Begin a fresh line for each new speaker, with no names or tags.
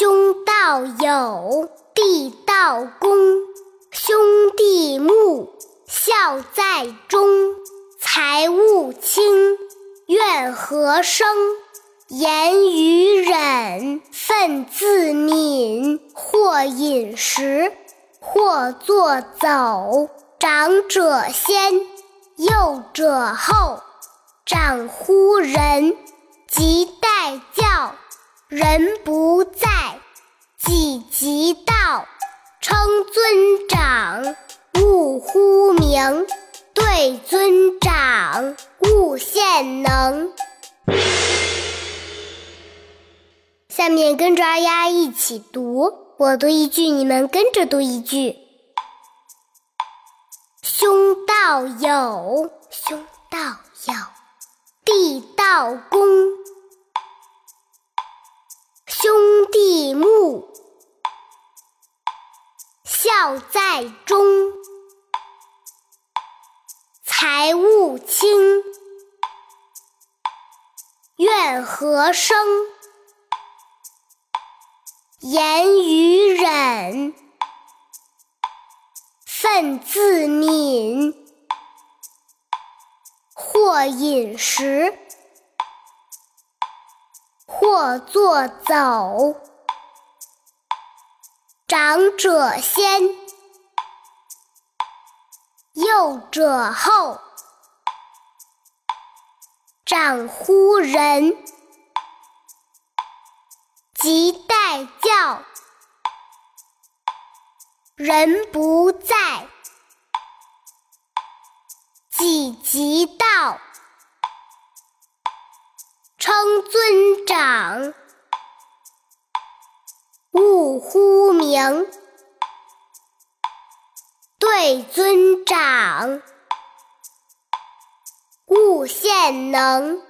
兄道友，弟道恭，兄弟睦，孝在中。财物轻，怨何生？言语忍，忿自泯。或饮食，或作走。长者先，幼者后。长呼人，即待教。人不在，即道。称尊长，勿呼名。对尊长，勿献能。下面跟着二丫一起读，我读一句，你们跟着读一句。兄道友，兄道友，弟道恭，兄弟睦，孝在中。财物轻，怨何生？言语忍，忿自泯。或饮食，或坐走。长者先。幼者后，长呼人，即待教。人不在，己即到。称尊长，勿呼名。尊长，勿献能。